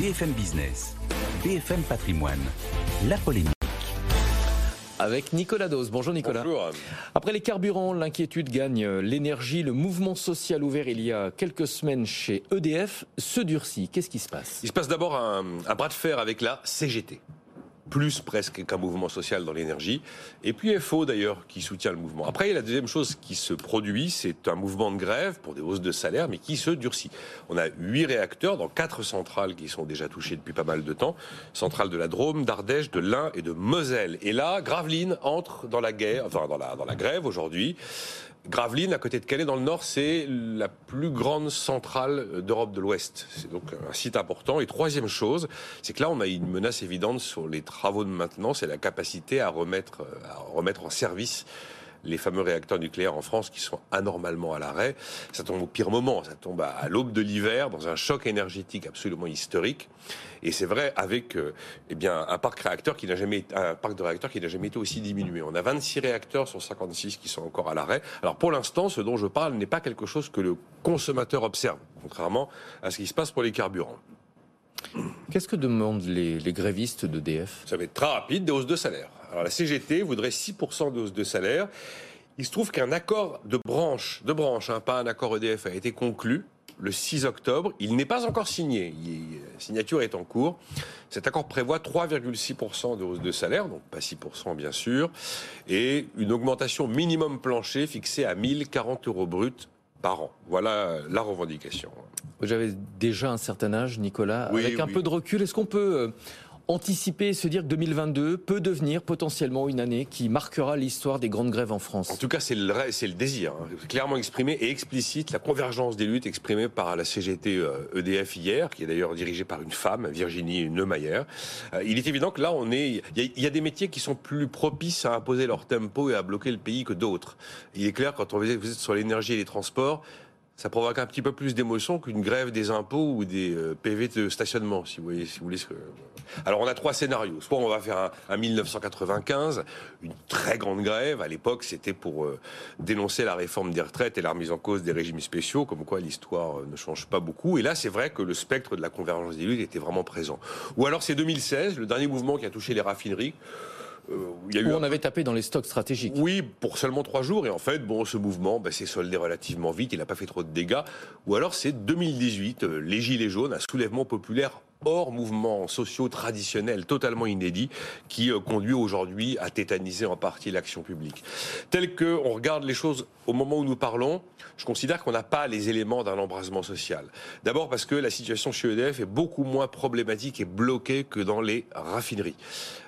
BFM Business, BFM Patrimoine, la polémique. Avec Nicolas Dose. Bonjour Nicolas. Bonjour. Après les carburants, l'inquiétude gagne l'énergie. Le mouvement social ouvert il y a quelques semaines chez EDF se durcit. Qu'est-ce qui se passe? Il se passe d'abord un, un bras de fer avec la CGT plus presque qu'un mouvement social dans l'énergie. Et puis FO d'ailleurs qui soutient le mouvement. Après, la deuxième chose qui se produit, c'est un mouvement de grève pour des hausses de salaire, mais qui se durcit. On a huit réacteurs dans quatre centrales qui sont déjà touchées depuis pas mal de temps. Centrales de la Drôme, d'Ardèche, de l'Ain et de Moselle. Et là, Gravelines entre dans la guerre, enfin dans la, dans la grève aujourd'hui. Gravelines, à côté de Calais, dans le nord, c'est la plus grande centrale d'Europe de l'Ouest. C'est donc un site important. Et troisième chose, c'est que là, on a une menace évidente sur les travaux de maintenance et la capacité à remettre, à remettre en service les fameux réacteurs nucléaires en France qui sont anormalement à l'arrêt. Ça tombe au pire moment, ça tombe à l'aube de l'hiver, dans un choc énergétique absolument historique. Et c'est vrai avec euh, eh bien, un parc réacteur qui n'a jamais un parc de réacteurs qui n'a jamais été aussi diminué. On a 26 réacteurs sur 56 qui sont encore à l'arrêt. Alors pour l'instant, ce dont je parle n'est pas quelque chose que le consommateur observe, contrairement à ce qui se passe pour les carburants. Qu'est-ce que demandent les, les grévistes d'EDF Ça va être très rapide, des hausses de salaire. Alors la CGT voudrait 6% de hausse de salaire. Il se trouve qu'un accord de branche, de branche, hein, pas un accord EDF, a été conclu le 6 octobre. Il n'est pas encore signé. La signature est en cours. Cet accord prévoit 3,6% de hausse de salaire, donc pas 6% bien sûr, et une augmentation minimum plancher fixée à 1040 euros bruts par an. Voilà la revendication. Vous avez déjà un certain âge, Nicolas. Oui, Avec un oui. peu de recul, est-ce qu'on peut euh, anticiper et se dire que 2022 peut devenir potentiellement une année qui marquera l'histoire des grandes grèves en En France tout cas, c'est le, désir, hein, clairement exprimé et explicite, la convergence des luttes exprimée par la CGT euh, EDF hier, qui est d'ailleurs dirigée par une femme, Virginie Neumayer. Euh, il est évident que là, on est, il y, a- y a des métiers qui sont plus propices à imposer leur tempo et à bloquer le pays que d'autres. Il est clair, quand on, vous êtes sur l'énergie et les transports, ça provoque un petit peu plus d'émotion qu'une grève des impôts ou des euh, PV de stationnement, si vous voyez, si vous voulez. que- Alors on a trois scénarios. Soit on va faire un, un 1995, une très grande grève. À l'époque, c'était pour euh, dénoncer la réforme des retraites et la remise en cause des régimes spéciaux, comme quoi l'histoire euh, ne change pas beaucoup. Et là, c'est vrai que le spectre de la convergence des luttes était vraiment présent. Ou alors c'est 2016, le dernier mouvement qui a touché les raffineries. Euh, il y a eu Où un on avait tapé dans les stocks stratégiques oui, pour seulement trois jours. Et en fait, bon, ce mouvement bah, s'est soldé relativement vite. Il n'a pas fait trop de dégâts. Ou alors, c'est 2018, euh, les Gilets jaunes, un soulèvement populaire hors mouvement sociaux traditionnels, totalement inédit, qui euh, conduit aujourd'hui à tétaniser en partie l'action publique. Tel que on regarde les choses au moment où nous parlons, je considère qu'on n'a pas les éléments d'un embrasement social. D'abord parce que la situation chez EDF est beaucoup moins problématique et bloquée que dans les raffineries.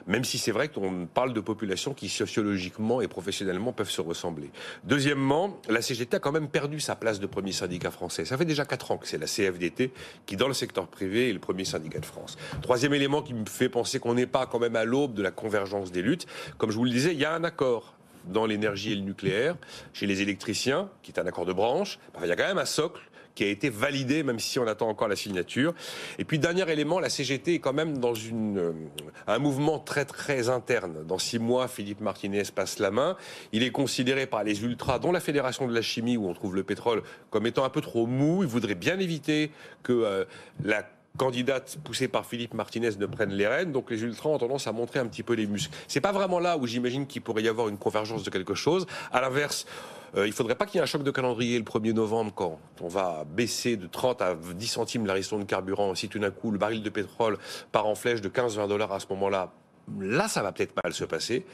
Même si c'est vrai qu'on parle de populations qui sociologiquement et professionnellement peuvent se ressembler. Deuxièmement, la CGT a quand même perdu sa place de premier syndicat français. Ça fait déjà quatre ans que c'est la CFDT qui, dans le secteur privé, est le premier syndicat de France. Troisième élément qui me fait penser qu'on n'est pas quand même à l'aube de la convergence des luttes. Comme je vous le disais, il y a un accord dans l'énergie et le nucléaire, chez les électriciens, qui est un accord de branche. Il y a quand même un socle qui a été validé, même si on attend encore la signature. Et puis, dernier élément, la CGT est quand même dans une, euh, un mouvement très, très interne. Dans six mois, Philippe Martinez passe la main. Il est considéré par les ultras, dont la Fédération de la chimie, où on trouve le pétrole, comme étant un peu trop mou. Il voudrait bien éviter que euh, la candidate poussée par Philippe Martinez ne prenne les rênes. Donc les ultras ont tendance à montrer un petit peu les muscles. C'est pas vraiment là où j'imagine qu'il pourrait y avoir une convergence de quelque chose. À l'inverse, euh, il faudrait pas qu'il y ait un choc de calendrier le 1er novembre quand on va baisser de 30 à 10 centimes la ration de carburant. Si tout d'un coup le baril de pétrole part en flèche de 15-20 dollars à ce moment-là, Là, ça va peut-être mal se passer.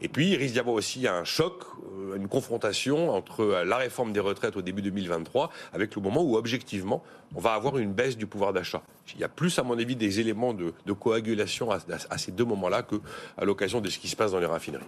Et puis, il risque d'y avoir aussi un choc, euh, une confrontation entre euh, la réforme des retraites au début 2023 avec le moment où, objectivement, on va avoir une baisse du pouvoir d'achat. Il y a plus, à mon avis, des éléments de, coagulation à, à ces deux moments-là que à l'occasion de ce qui se passe dans les raffineries.